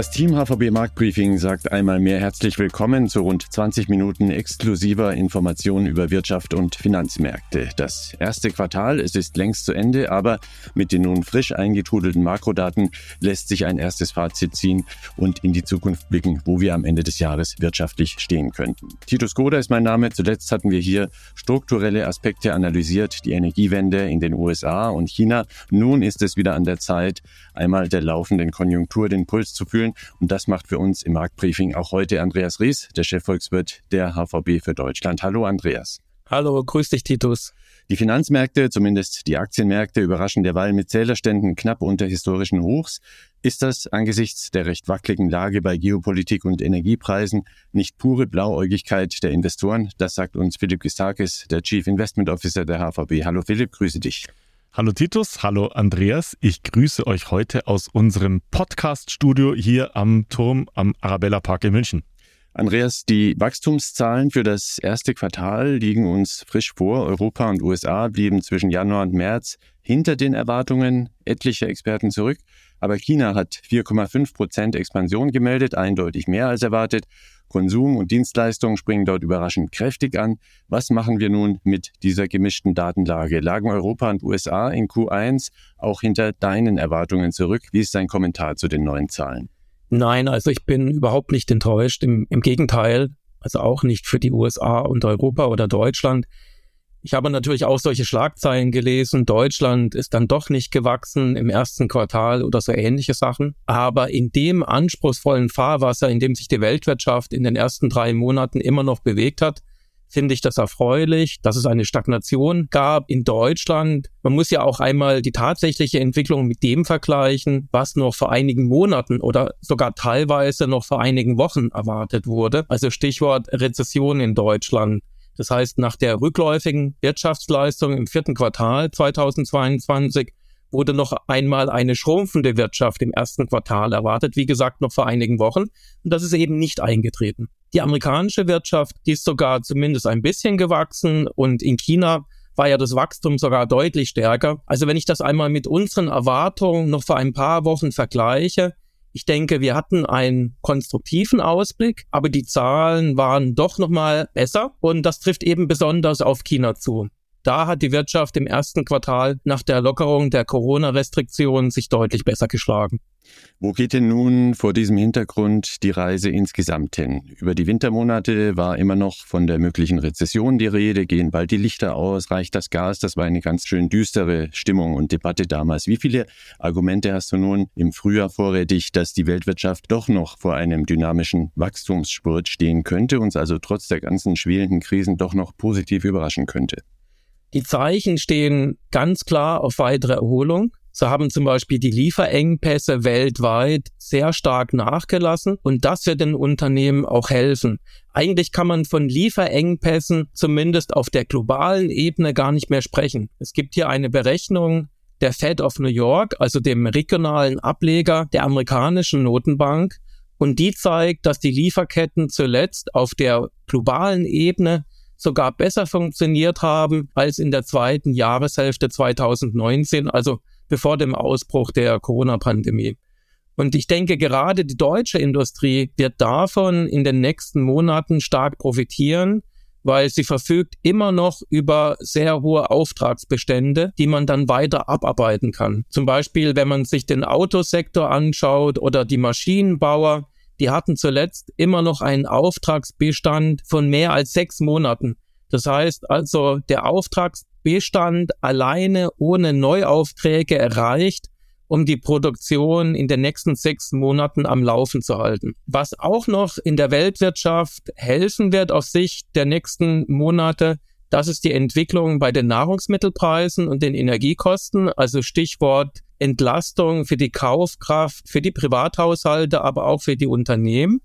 Das Team HVB Marktbriefing sagt einmal mehr herzlich willkommen zu rund 20 Minuten exklusiver Informationen über Wirtschaft und Finanzmärkte. Das erste Quartal, es ist längst zu Ende, aber mit den nun frisch eingetrudelten Makrodaten lässt sich ein erstes Fazit ziehen und in die Zukunft blicken, wo wir am Ende des Jahres wirtschaftlich stehen könnten. Titus Goda ist mein Name. Zuletzt hatten wir hier strukturelle Aspekte analysiert, die Energiewende in den USA und China. Nun ist es wieder an der Zeit, einmal der laufenden Konjunktur den Puls zu führen fühlen. Und das macht für uns im Marktbriefing auch heute Andreas Ries, der Chefvolkswirt der HVB für Deutschland. Hallo Andreas. Hallo, grüß dich Titus. Die Finanzmärkte, zumindest die Aktienmärkte, überraschen derweil mit Zählerständen knapp unter historischen Hochs. Ist das angesichts der recht wackeligen Lage bei Geopolitik und Energiepreisen nicht pure Blauäugigkeit der Investoren? Das sagt uns Philipp Gistakis, der Chief Investment Officer der HVB. Hallo Philipp, grüße dich. Hallo Titus, hallo Andreas. Ich grüße euch heute aus unserem Podcast-Studio hier am Turm am Arabella Park in München. Andreas, die Wachstumszahlen für das erste Quartal liegen uns frisch vor. Europa und USA blieben zwischen Januar und März hinter den Erwartungen etlicher Experten zurück. Aber China hat 4,5 Prozent Expansion gemeldet, eindeutig mehr als erwartet. Konsum und Dienstleistungen springen dort überraschend kräftig an. Was machen wir nun mit dieser gemischten Datenlage? Lagen Europa und USA in Q1 auch hinter deinen Erwartungen zurück? Wie ist dein Kommentar zu den neuen Zahlen? Nein, also ich bin überhaupt nicht enttäuscht. Im, im Gegenteil, also auch nicht für die USA und Europa oder Deutschland. Ich habe natürlich auch solche Schlagzeilen gelesen. Deutschland ist dann doch nicht gewachsen im ersten Quartal oder so ähnliche Sachen. Aber in dem anspruchsvollen Fahrwasser, in dem sich die Weltwirtschaft in den ersten drei Monaten immer noch bewegt hat, finde ich das erfreulich, dass es eine Stagnation gab in Deutschland. Man muss ja auch einmal die tatsächliche Entwicklung mit dem vergleichen, was noch vor einigen Monaten oder sogar teilweise noch vor einigen Wochen erwartet wurde. Also Stichwort Rezession in Deutschland. Das heißt, nach der rückläufigen Wirtschaftsleistung im vierten Quartal 2022 wurde noch einmal eine schrumpfende Wirtschaft im ersten Quartal erwartet, wie gesagt, noch vor einigen Wochen. Und das ist eben nicht eingetreten. Die amerikanische Wirtschaft, die ist sogar zumindest ein bisschen gewachsen und in China war ja das Wachstum sogar deutlich stärker. Also wenn ich das einmal mit unseren Erwartungen noch vor ein paar Wochen vergleiche, ich denke, wir hatten einen konstruktiven Ausblick, aber die Zahlen waren doch nochmal besser und das trifft eben besonders auf China zu. Da hat die Wirtschaft im ersten Quartal nach der Lockerung der Corona-Restriktionen sich deutlich besser geschlagen. Wo geht denn nun vor diesem Hintergrund die Reise insgesamt hin? Über die Wintermonate war immer noch von der möglichen Rezession die Rede, gehen bald die Lichter aus, reicht das Gas? Das war eine ganz schön düstere Stimmung und Debatte damals. Wie viele Argumente hast du nun im Frühjahr vorrätig, dass die Weltwirtschaft doch noch vor einem dynamischen Wachstumsspurt stehen könnte, uns also trotz der ganzen schwelenden Krisen doch noch positiv überraschen könnte? Die Zeichen stehen ganz klar auf weitere Erholung. So haben zum Beispiel die Lieferengpässe weltweit sehr stark nachgelassen und das wird den Unternehmen auch helfen. Eigentlich kann man von Lieferengpässen zumindest auf der globalen Ebene gar nicht mehr sprechen. Es gibt hier eine Berechnung der Fed of New York, also dem regionalen Ableger der amerikanischen Notenbank, und die zeigt, dass die Lieferketten zuletzt auf der globalen Ebene sogar besser funktioniert haben als in der zweiten Jahreshälfte 2019, also bevor dem Ausbruch der Corona-Pandemie. Und ich denke, gerade die deutsche Industrie wird davon in den nächsten Monaten stark profitieren, weil sie verfügt immer noch über sehr hohe Auftragsbestände, die man dann weiter abarbeiten kann. Zum Beispiel, wenn man sich den Autosektor anschaut oder die Maschinenbauer, die hatten zuletzt immer noch einen Auftragsbestand von mehr als sechs Monaten. Das heißt also, der Auftragsbestand alleine ohne Neuaufträge erreicht, um die Produktion in den nächsten sechs Monaten am Laufen zu halten. Was auch noch in der Weltwirtschaft helfen wird auf Sicht der nächsten Monate, das ist die Entwicklung bei den Nahrungsmittelpreisen und den Energiekosten, also Stichwort Entlastung für die Kaufkraft, für die Privathaushalte, aber auch für die Unternehmen.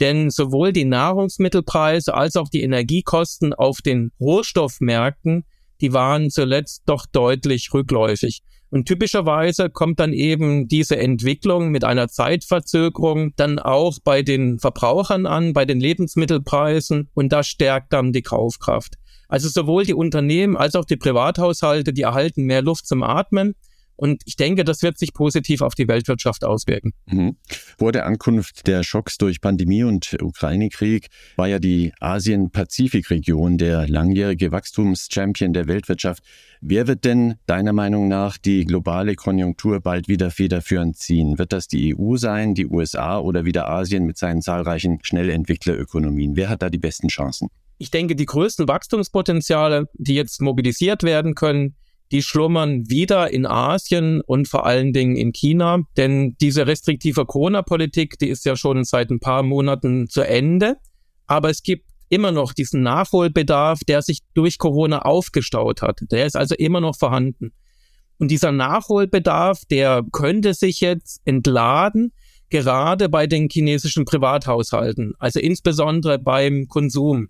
Denn sowohl die Nahrungsmittelpreise als auch die Energiekosten auf den Rohstoffmärkten, die waren zuletzt doch deutlich rückläufig. Und typischerweise kommt dann eben diese Entwicklung mit einer Zeitverzögerung dann auch bei den Verbrauchern an, bei den Lebensmittelpreisen und das stärkt dann die Kaufkraft. Also sowohl die Unternehmen als auch die Privathaushalte, die erhalten mehr Luft zum Atmen Und ich denke, das wird sich positiv auf die Weltwirtschaft auswirken. Mhm. Vor der Ankunft der Schocks durch Pandemie und Ukraine-Krieg war ja die Asien-Pazifik-Region der langjährige Wachstumschampion der Weltwirtschaft. Wer wird denn deiner Meinung nach die globale Konjunktur bald wieder federführend ziehen? Wird das die EU sein, die USA oder wieder Asien mit seinen zahlreichen Schnellentwicklerökonomien? Wer hat da die besten Chancen? Ich denke, die größten Wachstumspotenziale, die jetzt mobilisiert werden können, die schlummern wieder in Asien und vor allen Dingen in China. Denn diese restriktive Corona-Politik, die ist ja schon seit ein paar Monaten zu Ende. Aber es gibt immer noch diesen Nachholbedarf, der sich durch Corona aufgestaut hat. Der ist also immer noch vorhanden. Und dieser Nachholbedarf, der könnte sich jetzt entladen, gerade bei den chinesischen Privathaushalten, also insbesondere beim Konsum.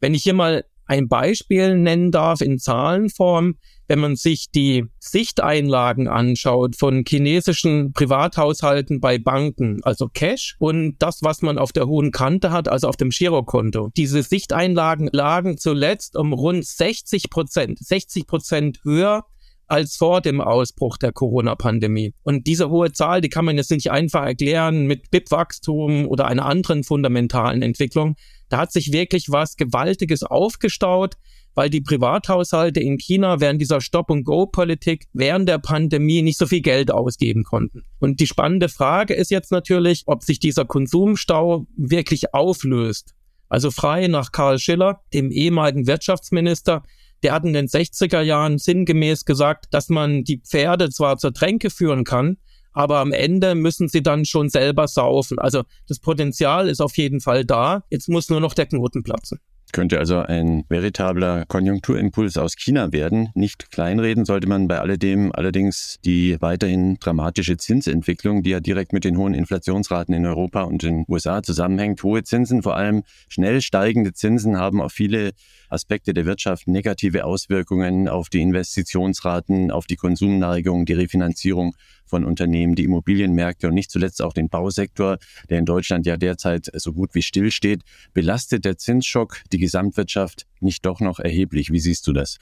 Wenn ich hier mal ein Beispiel nennen darf in Zahlenform, wenn man sich die Sichteinlagen anschaut von chinesischen Privathaushalten bei Banken, also Cash und das, was man auf der hohen Kante hat, also auf dem Girokonto. Diese Sichteinlagen lagen zuletzt um rund 60 Prozent, 60 Prozent höher als vor dem Ausbruch der Corona-Pandemie. Und diese hohe Zahl, die kann man jetzt nicht einfach erklären mit BIP-Wachstum oder einer anderen fundamentalen Entwicklung. Da hat sich wirklich was Gewaltiges aufgestaut weil die Privathaushalte in China während dieser Stop-and-Go-Politik während der Pandemie nicht so viel Geld ausgeben konnten. Und die spannende Frage ist jetzt natürlich, ob sich dieser Konsumstau wirklich auflöst. Also frei nach Karl Schiller, dem ehemaligen Wirtschaftsminister, der hat in den 60er Jahren sinngemäß gesagt, dass man die Pferde zwar zur Tränke führen kann, aber am Ende müssen sie dann schon selber saufen. Also das Potenzial ist auf jeden Fall da. Jetzt muss nur noch der Knoten platzen. Könnte also ein veritabler Konjunkturimpuls aus China werden. Nicht kleinreden sollte man bei alledem allerdings die weiterhin dramatische Zinsentwicklung, die ja direkt mit den hohen Inflationsraten in Europa und den USA zusammenhängt. Hohe Zinsen, vor allem schnell steigende Zinsen, haben auf viele Aspekte der Wirtschaft negative Auswirkungen auf die Investitionsraten, auf die Konsumneigung, die Refinanzierung von Unternehmen, die Immobilienmärkte und nicht zuletzt auch den Bausektor, der in Deutschland ja derzeit so gut wie still steht. Belastet der Zinsschock die Gesamtwirtschaft nicht doch noch erheblich? Wie siehst du das?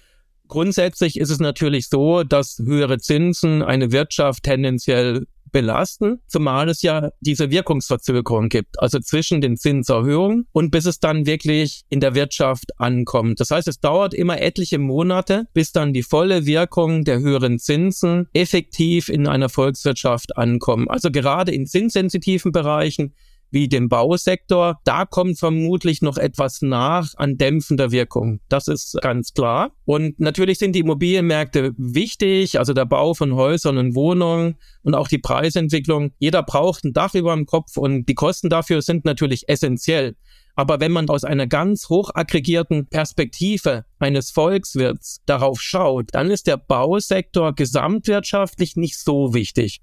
Grundsätzlich ist es natürlich so, dass höhere Zinsen eine Wirtschaft tendenziell belasten, zumal es ja diese Wirkungsverzögerung gibt, also zwischen den Zinserhöhungen und bis es dann wirklich in der Wirtschaft ankommt. Das heißt, es dauert immer etliche Monate, bis dann die volle Wirkung der höheren Zinsen effektiv in einer Volkswirtschaft ankommen. Also gerade in zinssensitiven Bereichen wie dem Bausektor, da kommt vermutlich noch etwas nach an dämpfender Wirkung. Das ist ganz klar. Und natürlich sind die Immobilienmärkte wichtig, also der Bau von Häusern und Wohnungen und auch die Preisentwicklung. Jeder braucht ein Dach über dem Kopf und die Kosten dafür sind natürlich essentiell. Aber wenn man aus einer ganz hoch aggregierten Perspektive eines Volkswirts darauf schaut, dann ist der Bausektor gesamtwirtschaftlich nicht so wichtig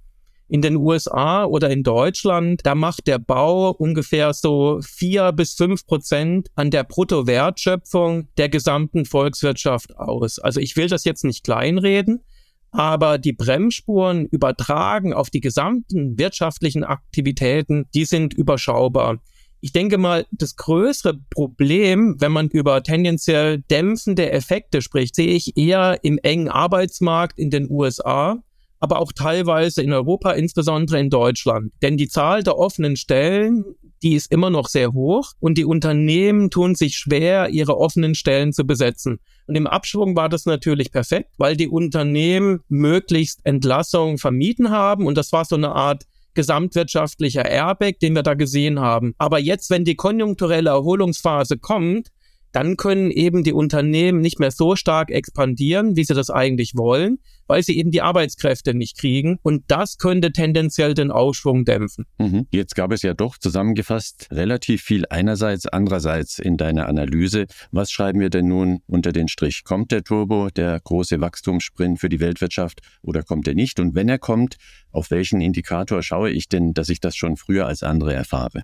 in den USA oder in Deutschland, da macht der Bau ungefähr so vier bis fünf Prozent an der Bruttowertschöpfung der gesamten Volkswirtschaft aus. Also ich will das jetzt nicht kleinreden, aber die Bremsspuren übertragen auf die gesamten wirtschaftlichen Aktivitäten, die sind überschaubar. Ich denke mal, das größere Problem, wenn man über tendenziell dämpfende Effekte spricht, sehe ich eher im engen Arbeitsmarkt in den USA, aber auch teilweise in Europa, insbesondere in Deutschland. Denn die Zahl der offenen Stellen, die ist immer noch sehr hoch und die Unternehmen tun sich schwer, ihre offenen Stellen zu besetzen. Und im Abschwung war das natürlich perfekt, weil die Unternehmen möglichst Entlassungen vermieden haben und das war so eine Art gesamtwirtschaftlicher Airbag, den wir da gesehen haben. Aber jetzt, wenn die konjunkturelle Erholungsphase kommt, dann können eben die Unternehmen nicht mehr so stark expandieren, wie sie das eigentlich wollen, weil sie eben die Arbeitskräfte nicht kriegen. Und das könnte tendenziell den Aufschwung dämpfen. Mhm. Jetzt gab es ja doch zusammengefasst relativ viel einerseits, andererseits in deiner Analyse. Was schreiben wir denn nun unter den Strich? Kommt der Turbo, der große Wachstumssprint für die Weltwirtschaft oder kommt er nicht? Und wenn er kommt, auf welchen Indikator schaue ich denn, dass ich das schon früher als andere erfahre?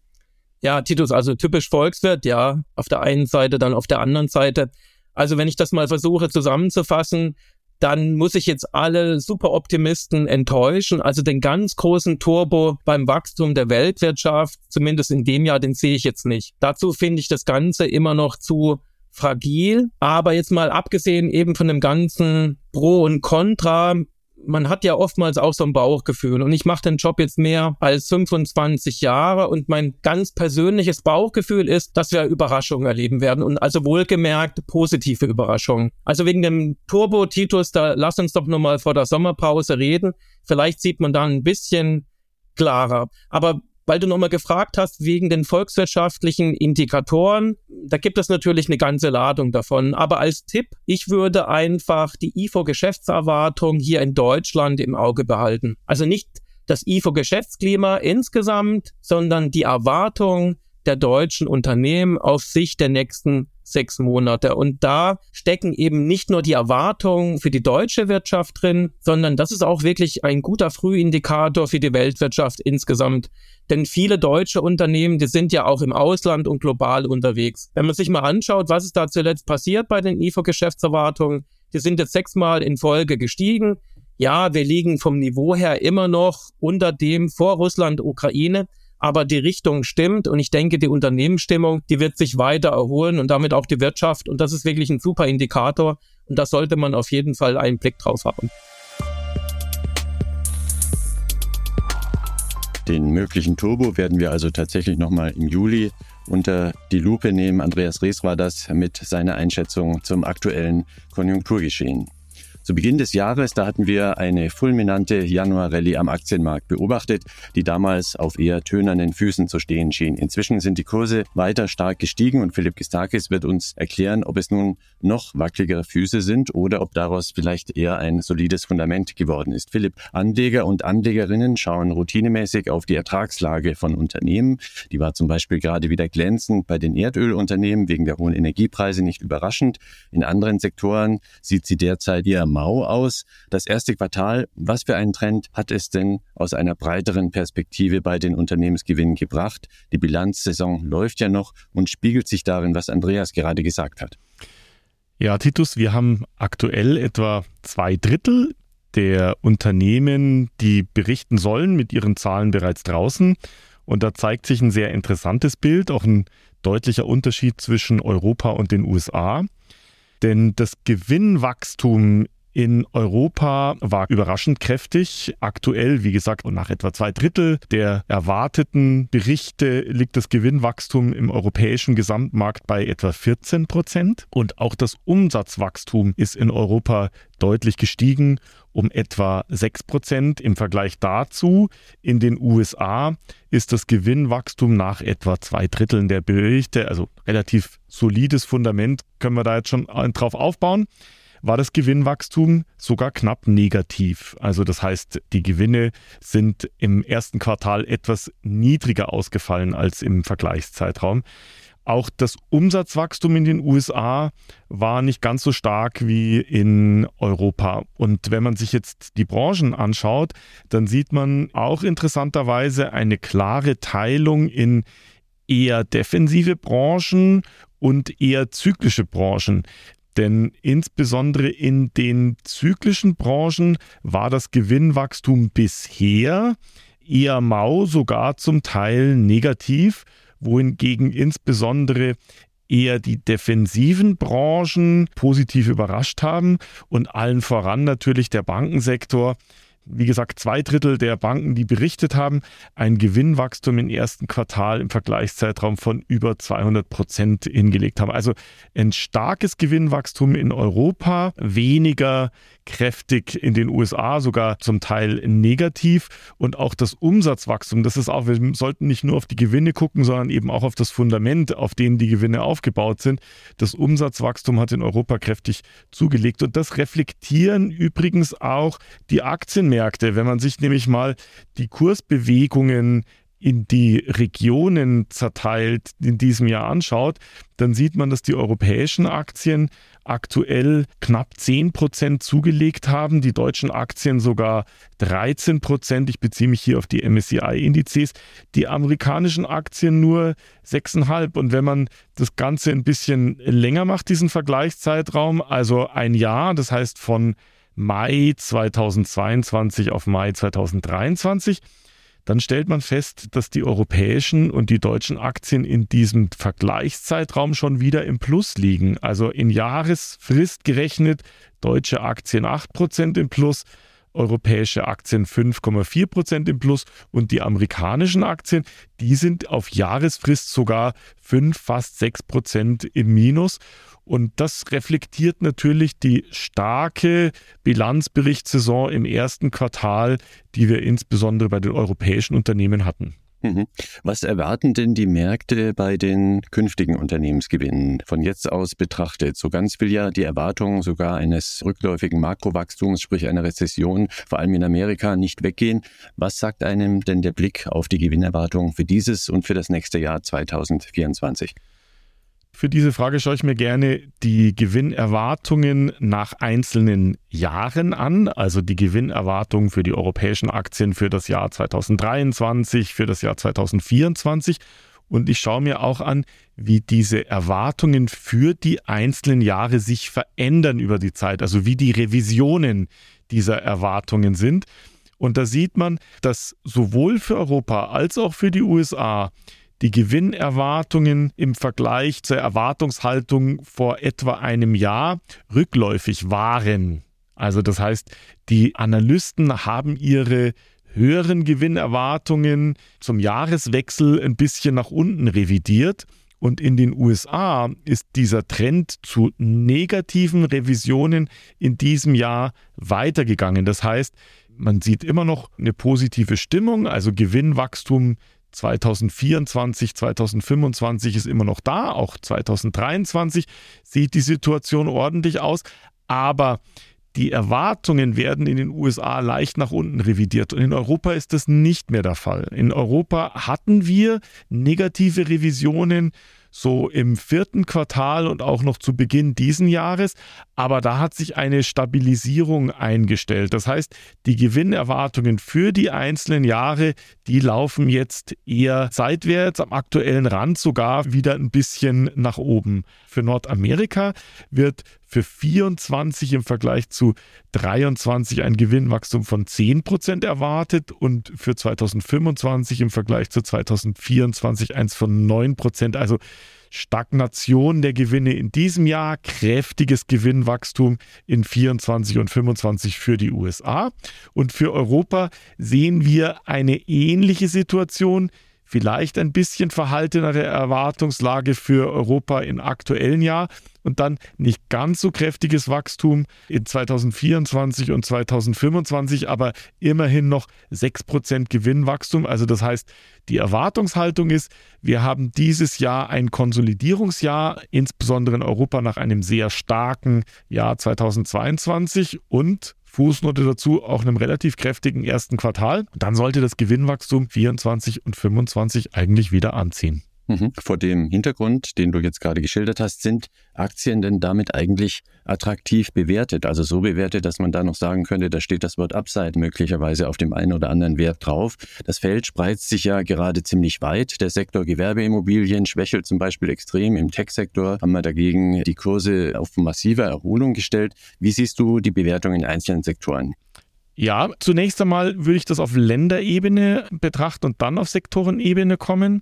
Ja, Titus, also typisch Volkswirt, ja, auf der einen Seite, dann auf der anderen Seite. Also wenn ich das mal versuche zusammenzufassen, dann muss ich jetzt alle Superoptimisten enttäuschen. Also den ganz großen Turbo beim Wachstum der Weltwirtschaft, zumindest in dem Jahr, den sehe ich jetzt nicht. Dazu finde ich das Ganze immer noch zu fragil. Aber jetzt mal abgesehen eben von dem ganzen Pro und Contra, man hat ja oftmals auch so ein Bauchgefühl und ich mache den Job jetzt mehr als 25 Jahre und mein ganz persönliches Bauchgefühl ist, dass wir Überraschungen erleben werden und also wohlgemerkt positive Überraschungen. Also wegen dem Turbo Titus, da lass uns doch nochmal vor der Sommerpause reden. Vielleicht sieht man da ein bisschen klarer. Aber weil du nochmal gefragt hast wegen den volkswirtschaftlichen Indikatoren. Da gibt es natürlich eine ganze Ladung davon. Aber als Tipp, ich würde einfach die IFO-Geschäftserwartung hier in Deutschland im Auge behalten. Also nicht das IFO-Geschäftsklima insgesamt, sondern die Erwartung der deutschen Unternehmen auf Sicht der nächsten sechs Monate. Und da stecken eben nicht nur die Erwartungen für die deutsche Wirtschaft drin, sondern das ist auch wirklich ein guter Frühindikator für die Weltwirtschaft insgesamt. Denn viele deutsche Unternehmen, die sind ja auch im Ausland und global unterwegs. Wenn man sich mal anschaut, was ist da zuletzt passiert bei den IFO-Geschäftserwartungen, die sind jetzt sechsmal in Folge gestiegen. Ja, wir liegen vom Niveau her immer noch unter dem vor Russland, Ukraine aber die Richtung stimmt und ich denke, die Unternehmensstimmung, die wird sich weiter erholen und damit auch die Wirtschaft und das ist wirklich ein super Indikator und da sollte man auf jeden Fall einen Blick drauf haben. Den möglichen Turbo werden wir also tatsächlich nochmal im Juli unter die Lupe nehmen. Andreas Rees war das mit seiner Einschätzung zum aktuellen Konjunkturgeschehen. Zu Beginn des Jahres, da hatten wir eine fulminante Januar-Rallye am Aktienmarkt beobachtet, die damals auf eher tönernen Füßen zu stehen schien. Inzwischen sind die Kurse weiter stark gestiegen und Philipp Gistakis wird uns erklären, ob es nun noch wackeligere Füße sind oder ob daraus vielleicht eher ein solides Fundament geworden ist. Philipp, Anleger und Anlegerinnen schauen routinemäßig auf die Ertragslage von Unternehmen. Die war zum Beispiel gerade wieder glänzend bei den Erdölunternehmen wegen der hohen Energiepreise nicht überraschend. In anderen Sektoren sieht sie derzeit eher mau aus. Das erste Quartal, was für einen Trend hat es denn aus einer breiteren Perspektive bei den Unternehmensgewinnen gebracht? Die Bilanzsaison läuft ja noch und spiegelt sich darin, was Andreas gerade gesagt hat. Ja, Titus, wir haben aktuell etwa zwei Drittel der Unternehmen, die berichten sollen, mit ihren Zahlen bereits draußen. Und da zeigt sich ein sehr interessantes Bild, auch ein deutlicher Unterschied zwischen Europa und den USA. Denn das Gewinnwachstum in Europa war überraschend kräftig. Aktuell, wie gesagt, nach etwa zwei Drittel der erwarteten Berichte liegt das Gewinnwachstum im europäischen Gesamtmarkt bei etwa 14 Prozent. Und auch das Umsatzwachstum ist in Europa deutlich gestiegen um etwa 6 Prozent. Im Vergleich dazu in den USA ist das Gewinnwachstum nach etwa zwei Dritteln der Berichte, also relativ solides Fundament, können wir da jetzt schon drauf aufbauen war das Gewinnwachstum sogar knapp negativ. Also das heißt, die Gewinne sind im ersten Quartal etwas niedriger ausgefallen als im Vergleichszeitraum. Auch das Umsatzwachstum in den USA war nicht ganz so stark wie in Europa. Und wenn man sich jetzt die Branchen anschaut, dann sieht man auch interessanterweise eine klare Teilung in eher defensive Branchen und eher zyklische Branchen. Denn insbesondere in den zyklischen Branchen war das Gewinnwachstum bisher eher mau, sogar zum Teil negativ, wohingegen insbesondere eher die defensiven Branchen positiv überrascht haben und allen voran natürlich der Bankensektor, wie gesagt, zwei Drittel der Banken, die berichtet haben, ein Gewinnwachstum im ersten Quartal im Vergleichszeitraum von über 200 Prozent hingelegt haben. Also ein starkes Gewinnwachstum in Europa, weniger kräftig in den USA, sogar zum Teil negativ. Und auch das Umsatzwachstum, das ist auch, wir sollten nicht nur auf die Gewinne gucken, sondern eben auch auf das Fundament, auf dem die Gewinne aufgebaut sind. Das Umsatzwachstum hat in Europa kräftig zugelegt. Und das reflektieren übrigens auch die Aktien Aktienmärkte, wenn man sich nämlich mal die Kursbewegungen in die Regionen zerteilt in diesem Jahr anschaut, dann sieht man, dass die europäischen Aktien aktuell knapp 10 Prozent zugelegt haben, die deutschen Aktien sogar 13 Prozent. Ich beziehe mich hier auf die MSCI-Indizes, die amerikanischen Aktien nur 6,5. Und wenn man das Ganze ein bisschen länger macht, diesen Vergleichszeitraum, also ein Jahr, das heißt von Mai 2022 auf Mai 2023, dann stellt man fest, dass die europäischen und die deutschen Aktien in diesem Vergleichszeitraum schon wieder im Plus liegen. Also in Jahresfrist gerechnet deutsche Aktien 8% im Plus, europäische Aktien 5,4 Prozent im Plus und die amerikanischen Aktien, die sind auf Jahresfrist sogar 5, fast 6 Prozent im Minus. Und das reflektiert natürlich die starke Bilanzberichtssaison im ersten Quartal, die wir insbesondere bei den europäischen Unternehmen hatten. Mhm. Was erwarten denn die Märkte bei den künftigen Unternehmensgewinnen? Von jetzt aus betrachtet, so ganz will ja die Erwartung sogar eines rückläufigen Makrowachstums, sprich einer Rezession, vor allem in Amerika, nicht weggehen. Was sagt einem denn der Blick auf die Gewinnerwartung für dieses und für das nächste Jahr 2024? Für diese Frage schaue ich mir gerne die Gewinnerwartungen nach einzelnen Jahren an, also die Gewinnerwartungen für die europäischen Aktien für das Jahr 2023, für das Jahr 2024. Und ich schaue mir auch an, wie diese Erwartungen für die einzelnen Jahre sich verändern über die Zeit, also wie die Revisionen dieser Erwartungen sind. Und da sieht man, dass sowohl für Europa als auch für die USA die Gewinnerwartungen im Vergleich zur Erwartungshaltung vor etwa einem Jahr rückläufig waren. Also das heißt, die Analysten haben ihre höheren Gewinnerwartungen zum Jahreswechsel ein bisschen nach unten revidiert. Und in den USA ist dieser Trend zu negativen Revisionen in diesem Jahr weitergegangen. Das heißt, man sieht immer noch eine positive Stimmung, also Gewinnwachstum 2024, 2025 ist immer noch da, auch 2023 sieht die Situation ordentlich aus, aber die Erwartungen werden in den USA leicht nach unten revidiert und in Europa ist das nicht mehr der Fall. In Europa hatten wir negative Revisionen so im vierten Quartal und auch noch zu Beginn diesen Jahres. Aber da hat sich eine Stabilisierung eingestellt. Das heißt, die Gewinnerwartungen für die einzelnen Jahre, die laufen jetzt eher seitwärts, am aktuellen Rand sogar wieder ein bisschen nach oben. Für Nordamerika wird für 24 im Vergleich zu 23 ein Gewinnwachstum von 10% erwartet und für 2025 im Vergleich zu 2024 eins von 9%. Also Stagnation der Gewinne in diesem Jahr, kräftiges Gewinnwachstum in 24 und 25 für die USA. Und für Europa sehen wir eine ähnliche Situation vielleicht ein bisschen verhaltenere Erwartungslage für Europa im aktuellen Jahr und dann nicht ganz so kräftiges Wachstum in 2024 und 2025, aber immerhin noch 6% Gewinnwachstum. Also das heißt, die Erwartungshaltung ist, wir haben dieses Jahr ein Konsolidierungsjahr, insbesondere in Europa nach einem sehr starken Jahr 2022 und Fußnote dazu auch einem relativ kräftigen ersten Quartal. Dann sollte das Gewinnwachstum 24 und 25 eigentlich wieder anziehen. Mhm. Vor dem Hintergrund, den du jetzt gerade geschildert hast, sind Aktien denn damit eigentlich attraktiv bewertet? Also so bewertet, dass man da noch sagen könnte, da steht das Wort Upside möglicherweise auf dem einen oder anderen Wert drauf. Das Feld spreizt sich ja gerade ziemlich weit. Der Sektor Gewerbeimmobilien schwächelt zum Beispiel extrem. Im Tech-Sektor haben wir dagegen die Kurse auf massive Erholung gestellt. Wie siehst du die Bewertung in einzelnen Sektoren? Ja, zunächst einmal würde ich das auf Länderebene betrachten und dann auf Sektorenebene kommen.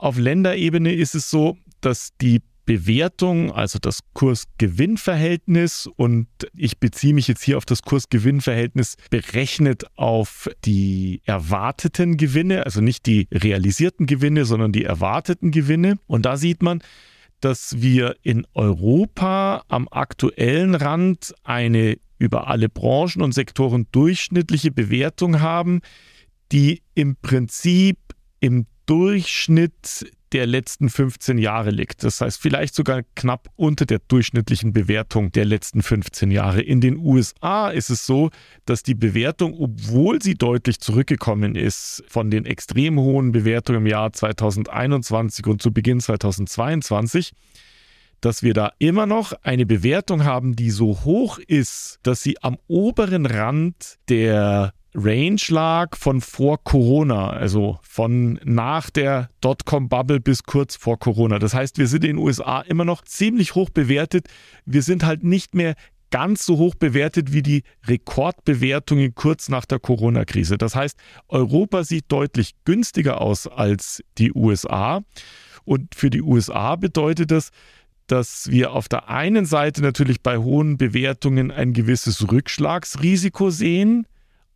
Auf Länderebene ist es so, dass die Bewertung, also das Kurs-Gewinn-Verhältnis und ich beziehe mich jetzt hier auf das Kurs-Gewinn-Verhältnis berechnet auf die erwarteten Gewinne, also nicht die realisierten Gewinne, sondern die erwarteten Gewinne. Und da sieht man, dass wir in Europa am aktuellen Rand eine über alle Branchen und Sektoren durchschnittliche Bewertung haben, die im Prinzip im Durchschnitt der letzten 15 Jahre liegt. Das heißt, vielleicht sogar knapp unter der durchschnittlichen Bewertung der letzten 15 Jahre. In den USA ist es so, dass die Bewertung, obwohl sie deutlich zurückgekommen ist von den extrem hohen Bewertungen im Jahr 2021 und zu Beginn 2022, dass wir da immer noch eine Bewertung haben, die so hoch ist, dass sie am oberen Rand der Range lag von vor Corona, also von nach der Dotcom-Bubble bis kurz vor Corona. Das heißt, wir sind in den USA immer noch ziemlich hoch bewertet. Wir sind halt nicht mehr ganz so hoch bewertet wie die Rekordbewertungen kurz nach der Corona-Krise. Das heißt, Europa sieht deutlich günstiger aus als die USA. Und für die USA bedeutet das, dass wir auf der einen Seite natürlich bei hohen Bewertungen ein gewisses Rückschlagsrisiko sehen,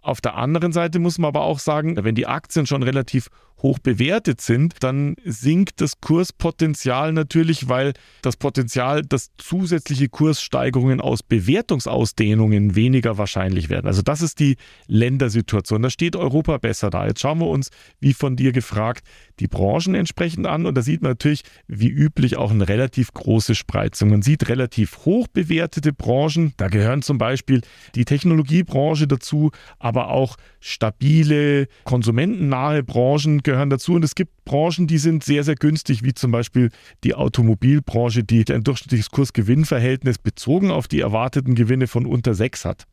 Auf der anderen Seite muss man aber auch sagen, wenn die Aktien schon relativ hoch bewertet sind, dann sinkt das Kurspotenzial natürlich, weil das Potenzial, dass zusätzliche Kurssteigerungen aus Bewertungsausdehnungen weniger wahrscheinlich werden. Also das ist die Ländersituation. Da steht Europa besser da. Jetzt schauen wir uns, wie von dir gefragt, die Branchen entsprechend an. Und da sieht man natürlich, wie üblich, auch eine relativ große Spreizung. Man sieht relativ hoch bewertete Branchen. Da gehören zum Beispiel die Technologiebranche dazu, aber auch stabile, konsumentennahe Branchen gehören dazu. Und es gibt Branchen, die sind sehr, sehr günstig, wie zum Beispiel die Automobilbranche, die ein durchschnittliches Kurs-Gewinn-Verhältnis bezogen auf die erwarteten Gewinne von unter 6 hat.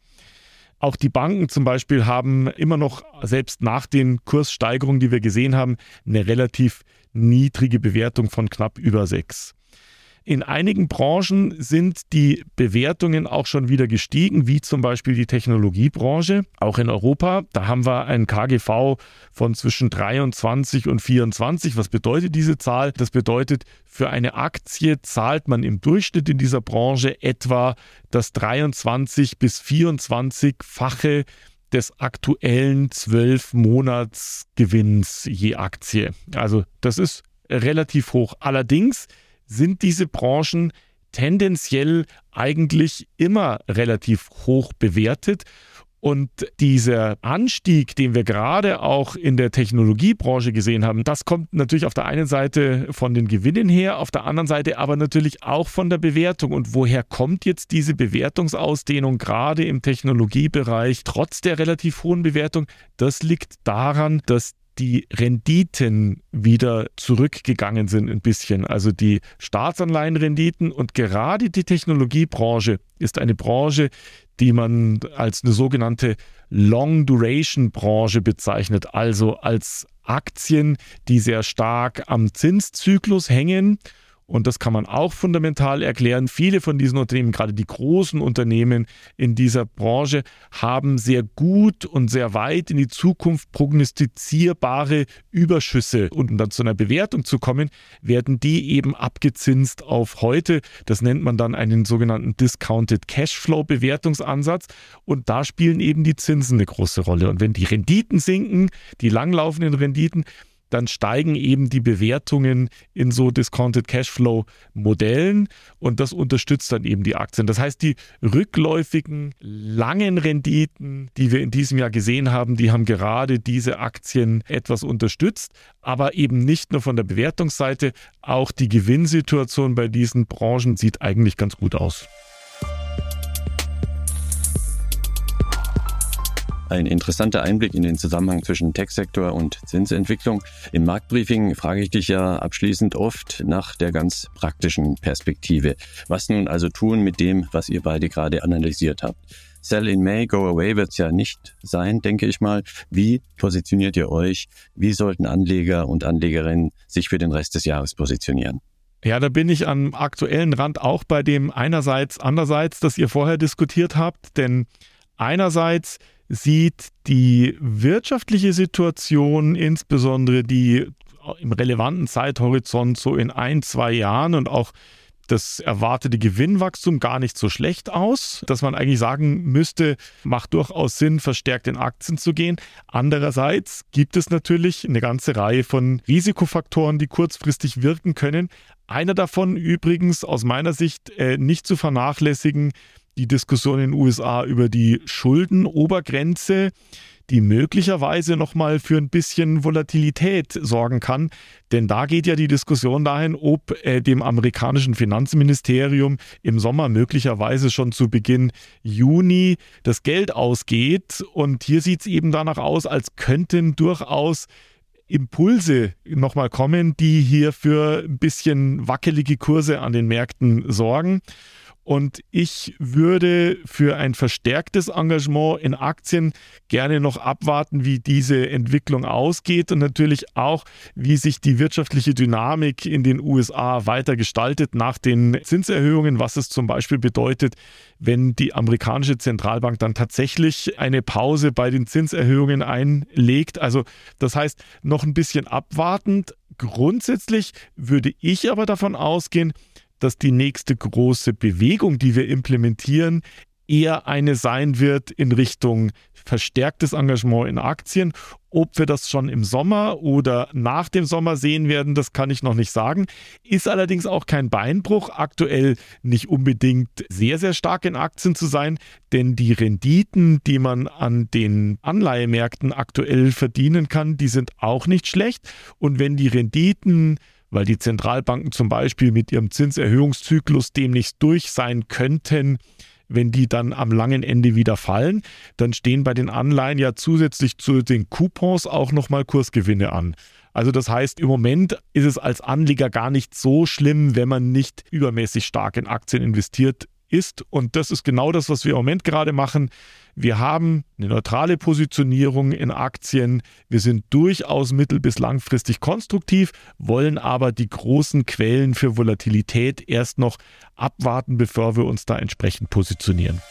Auch die Banken zum Beispiel haben immer noch, selbst nach den Kurssteigerungen, die wir gesehen haben, eine relativ niedrige Bewertung von knapp über 6. In einigen Branchen sind die Bewertungen auch schon wieder gestiegen, wie zum Beispiel die Technologiebranche, auch in Europa. Da haben wir ein KGV von zwischen 23 und 24. Was bedeutet diese Zahl? Das bedeutet, für eine Aktie zahlt man im Durchschnitt in dieser Branche etwa das 23 bis 24-fache des aktuellen 12 Monatsgewinns je Aktie. Also das ist relativ hoch. Allerdings sind diese Branchen tendenziell eigentlich immer relativ hoch bewertet. Und dieser Anstieg, den wir gerade auch in der Technologiebranche gesehen haben, das kommt natürlich auf der einen Seite von den Gewinnen her, auf der anderen Seite aber natürlich auch von der Bewertung. Und woher kommt jetzt diese Bewertungsausdehnung gerade im Technologiebereich trotz der relativ hohen Bewertung? Das liegt daran, dass die Renditen wieder zurückgegangen sind ein bisschen. Also die Staatsanleihenrenditen und gerade die Technologiebranche ist eine Branche, die man als eine sogenannte Long-Duration-Branche bezeichnet, also als Aktien, die sehr stark am Zinszyklus hängen und das kann man auch fundamental erklären. Viele von diesen Unternehmen, gerade die großen Unternehmen in dieser Branche, haben sehr gut und sehr weit in die Zukunft prognostizierbare Überschüsse. Und um dann zu einer Bewertung zu kommen, werden die eben abgezinst auf heute. Das nennt man dann einen sogenannten Discounted Cashflow Bewertungsansatz. Und da spielen eben die Zinsen eine große Rolle. Und wenn die Renditen sinken, die langlaufenden Renditen, dann steigen eben die Bewertungen in so Discounted Cashflow Modellen und das unterstützt dann eben die Aktien. Das heißt, die rückläufigen langen Renditen, die wir in diesem Jahr gesehen haben, die haben gerade diese Aktien etwas unterstützt, aber eben nicht nur von der Bewertungsseite, auch die Gewinnsituation bei diesen Branchen sieht eigentlich ganz gut aus. Ein interessanter Einblick in den Zusammenhang zwischen Tech-Sektor und Zinsentwicklung. Im Marktbriefing frage ich dich ja abschließend oft nach der ganz praktischen Perspektive. Was nun also tun mit dem, was ihr beide gerade analysiert habt? Sell in May, Go Away wird es ja nicht sein, denke ich mal. Wie positioniert ihr euch? Wie sollten Anleger und Anlegerinnen sich für den Rest des Jahres positionieren? Ja, da bin ich am aktuellen Rand auch bei dem einerseits, andererseits, das ihr vorher diskutiert habt, denn einerseits sieht die wirtschaftliche Situation, insbesondere die im relevanten Zeithorizont so in ein, zwei Jahren und auch das erwartete Gewinnwachstum gar nicht so schlecht aus, dass man eigentlich sagen müsste, macht durchaus Sinn, verstärkt in Aktien zu gehen. Andererseits gibt es natürlich eine ganze Reihe von Risikofaktoren, die kurzfristig wirken können. Einer davon übrigens aus meiner Sicht äh, nicht zu vernachlässigen die Diskussion in den USA über die Schuldenobergrenze, die möglicherweise nochmal für ein bisschen Volatilität sorgen kann. Denn da geht ja die Diskussion dahin, ob äh, dem amerikanischen Finanzministerium im Sommer möglicherweise schon zu Beginn Juni das Geld ausgeht. Und hier sieht es eben danach aus, als könnten durchaus Impulse nochmal kommen, die hier für ein bisschen wackelige Kurse an den Märkten sorgen. Und ich würde für ein verstärktes Engagement in Aktien gerne noch abwarten, wie diese Entwicklung ausgeht und natürlich auch, wie sich die wirtschaftliche Dynamik in den USA weiter gestaltet nach den Zinserhöhungen, was es zum Beispiel bedeutet, wenn die amerikanische Zentralbank dann tatsächlich eine Pause bei den Zinserhöhungen einlegt. Also das heißt, noch ein bisschen abwartend. Grundsätzlich würde ich aber davon ausgehen, dass die nächste große Bewegung, die wir implementieren, eher eine sein wird in Richtung verstärktes Engagement in Aktien. Ob wir das schon im Sommer oder nach dem Sommer sehen werden, das kann ich noch nicht sagen. Ist allerdings auch kein Beinbruch, aktuell nicht unbedingt sehr, sehr stark in Aktien zu sein, denn die Renditen, die man an den Anleihemärkten aktuell verdienen kann, die sind auch nicht schlecht. Und wenn die Renditen weil die Zentralbanken zum Beispiel mit ihrem Zinserhöhungszyklus demnächst durch sein könnten, wenn die dann am langen Ende wieder fallen, dann stehen bei den Anleihen ja zusätzlich zu den Coupons auch nochmal Kursgewinne an. Also das heißt, im Moment ist es als Anleger gar nicht so schlimm, wenn man nicht übermäßig stark in Aktien investiert ist. Und das ist genau das, was wir im Moment gerade machen. Wir haben eine neutrale Positionierung in Aktien. Wir sind durchaus mittel- bis langfristig konstruktiv, wollen aber die großen Quellen für Volatilität erst noch abwarten, bevor wir uns da entsprechend positionieren.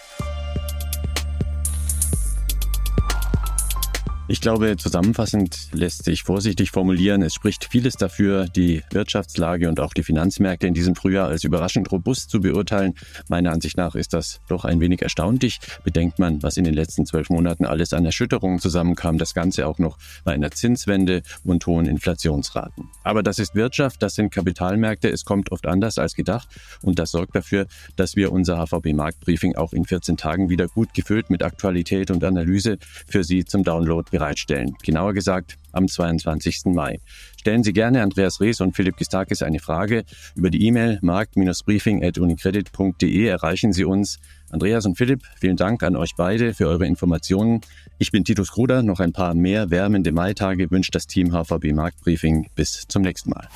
Ich glaube, zusammenfassend lässt sich vorsichtig formulieren, es spricht vieles dafür, die Wirtschaftslage und auch die Finanzmärkte in diesem Frühjahr als überraschend robust zu beurteilen. Meiner Ansicht nach ist das doch ein wenig erstaunlich. Bedenkt man, was in den letzten zwölf Monaten alles an Erschütterungen zusammenkam, das Ganze auch noch bei einer Zinswende und hohen Inflationsraten. Aber das ist Wirtschaft, das sind Kapitalmärkte, es kommt oft anders als gedacht und das sorgt dafür, dass wir unser HVB-Marktbriefing auch in 14 Tagen wieder gut gefüllt mit Aktualität und Analyse für Sie zum Download bereitstellen. Genauer gesagt am 22. Mai. Stellen Sie gerne Andreas Rees und Philipp Gistakis eine Frage. Über die E-Mail markt-briefing.unicredit.de erreichen Sie uns. Andreas und Philipp, vielen Dank an euch beide für eure Informationen. Ich bin Titus Kruder. Noch ein paar mehr wärmende Maitage wünscht das Team HVB Marktbriefing. Bis zum nächsten Mal.